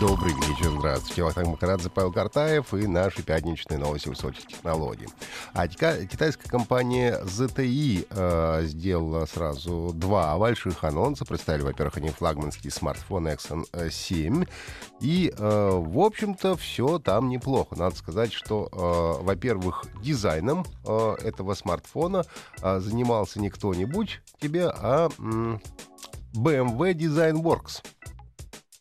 Добрый вечер, здравствуйте. Вахтанг Махарадзе, Павел Картаев и наши пятничные новости высоких технологий. А кита- китайская компания ZTE э, сделала сразу два больших анонса. Представили, во-первых, они флагманский смартфон Exxon 7. И, э, в общем-то, все там неплохо. Надо сказать, что, э, во-первых, дизайном э, этого смартфона э, занимался не кто-нибудь тебе, а м, BMW Design Works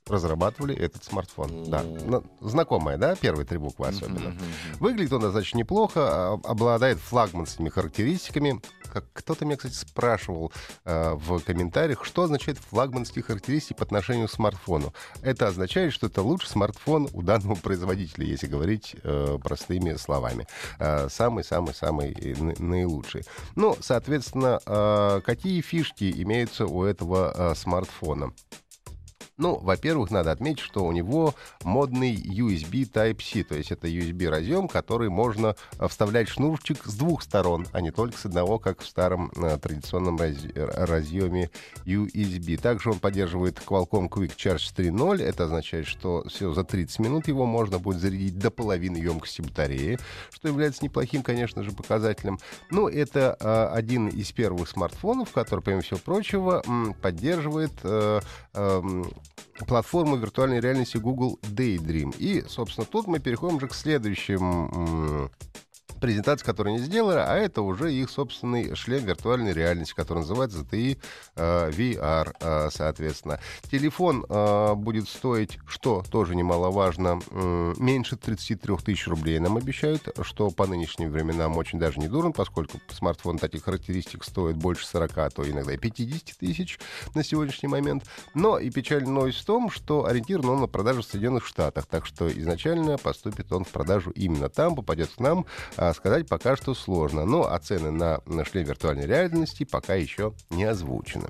разрабатывали этот смартфон. Да. Ну, знакомая, да, первые три буквы особенно. Выглядит он достаточно неплохо, а, обладает флагманскими характеристиками. Как кто-то меня, кстати, спрашивал э, в комментариях, что означает флагманские характеристики по отношению к смартфону. Это означает, что это лучший смартфон у данного производителя, если говорить э, простыми словами. Э, Самый-самый-самый ны- наилучший. Ну, соответственно, э, какие фишки имеются у этого э, смартфона? Ну, во-первых, надо отметить, что у него модный USB Type-C, то есть это USB-разъем, который можно э, вставлять шнурчик с двух сторон, а не только с одного, как в старом э, традиционном раз- разъеме USB. Также он поддерживает Qualcomm Quick Charge 3.0. Это означает, что все за 30 минут его можно будет зарядить до половины емкости батареи, что является неплохим, конечно же, показателем. Ну, это э, один из первых смартфонов, который, помимо всего прочего, м, поддерживает э, эм, платформу виртуальной реальности Google Daydream. И, собственно, тут мы переходим же к следующим презентации, которую они сделали, а это уже их собственный шлем виртуальной реальности, который называется ZTE э, VR, э, соответственно. Телефон э, будет стоить, что тоже немаловажно, м, меньше 33 тысяч рублей нам обещают, что по нынешним временам очень даже не дурно, поскольку смартфон таких характеристик стоит больше 40, а то иногда и 50 тысяч на сегодняшний момент. Но и печальная новость в том, что ориентирован он на продажу в Соединенных Штатах, так что изначально поступит он в продажу именно там, попадет к нам, а сказать пока что сложно. Но а цены на, на шлем виртуальной реальности пока еще не озвучены.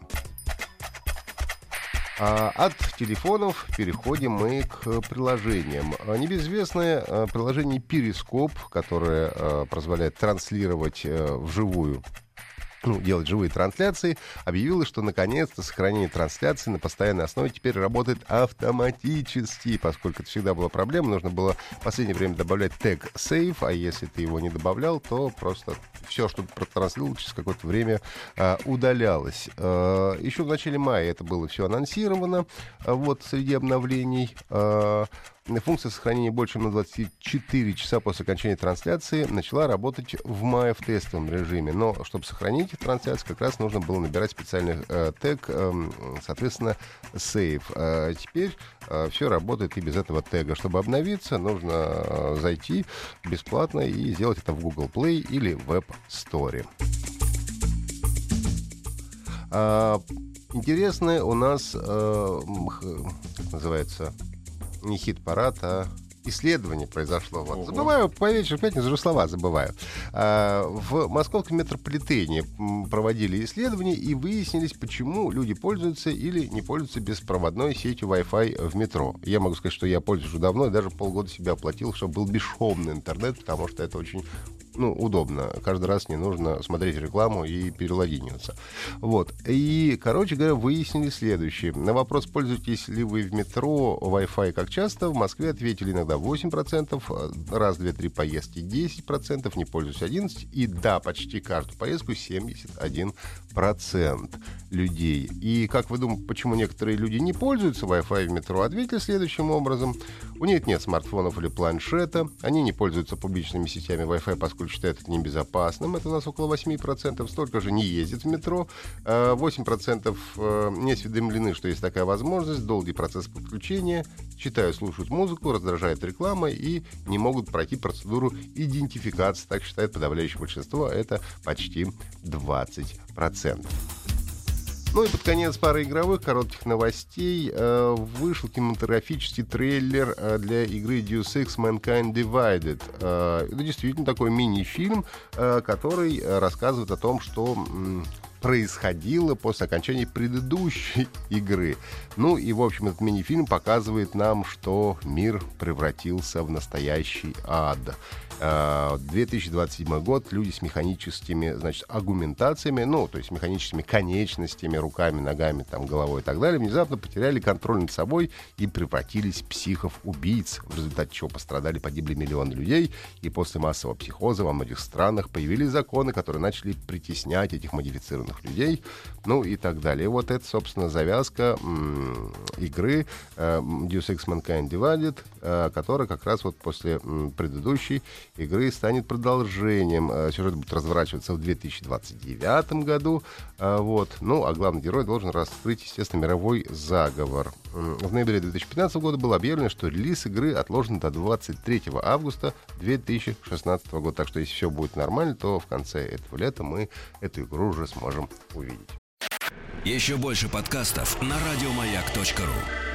А от телефонов переходим мы к приложениям. А, Небезызвестное а, приложение Перископ, которое позволяет транслировать а, вживую ну, делать живые трансляции, объявила, что наконец-то сохранение трансляции на постоянной основе теперь работает автоматически, поскольку это всегда была проблема, нужно было в последнее время добавлять тег save, а если ты его не добавлял, то просто все, что протранслировал, через какое-то время а, удалялось. А, еще в начале мая это было все анонсировано, а, вот среди обновлений. А, Функция сохранения больше, чем на 24 часа после окончания трансляции начала работать в мае в тестовом режиме. Но чтобы сохранить трансляцию, как раз нужно было набирать специальный э, тег, э, соответственно, save. А теперь все работает и без этого тега. Чтобы обновиться, нужно э, зайти бесплатно и сделать это в Google Play или в App Store. А, у нас э, называется не хит-парад, а исследование произошло. Вот. Забываю, по вечеру пятницу уже слова забываю. А, в московском метрополитене проводили исследования и выяснились, почему люди пользуются или не пользуются беспроводной сетью Wi-Fi в метро. Я могу сказать, что я пользуюсь уже давно, и даже полгода себя оплатил, чтобы был бесшовный интернет, потому что это очень ну, удобно. Каждый раз не нужно смотреть рекламу и перелогиниваться. Вот. И, короче говоря, выяснили следующее. На вопрос, пользуетесь ли вы в метро Wi-Fi как часто, в Москве ответили иногда 8%, раз, две, три поездки 10%, не пользуюсь 11%, и да, почти каждую поездку 71% людей. И как вы думаете, почему некоторые люди не пользуются Wi-Fi в метро? Ответили следующим образом. У них нет смартфонов или планшета, они не пользуются публичными сетями Wi-Fi, поскольку считают это небезопасным. Это у нас около 8%. Столько же не ездит в метро. А 8% э, не осведомлены, что есть такая возможность. Долгий процесс подключения. Читают, слушают музыку, раздражает реклама и не могут пройти процедуру идентификации. Так считает подавляющее большинство. Это почти 20%. Ну и под конец пары игровых коротких новостей. Э, вышел кинематографический трейлер э, для игры Deus Ex Mankind Divided. Э, это действительно такой мини-фильм, э, который рассказывает о том, что происходило после окончания предыдущей игры. Ну и, в общем, этот мини-фильм показывает нам, что мир превратился в настоящий ад. 2027 э, год люди с механическими, значит, агументациями, ну, то есть механическими конечностями, руками, ногами, там, головой и так далее, внезапно потеряли контроль над собой и превратились в психов-убийц, в результате чего пострадали, погибли миллионы людей, и после массового психоза во многих странах появились законы, которые начали притеснять этих модифицированных людей, ну и так далее. И вот это, собственно, завязка м- игры э, Deus Ex Mankind Divided, э, которая как раз вот после м- предыдущей игры станет продолжением. Э, сюжет будет разворачиваться в 2029 году. Э, вот. Ну, а главный герой должен раскрыть, естественно, мировой заговор. В ноябре 2015 года было объявлено, что релиз игры отложен до 23 августа 2016 года. Так что, если все будет нормально, то в конце этого лета мы эту игру уже сможем увидеть. Еще больше подкастов на радиомаяк.ру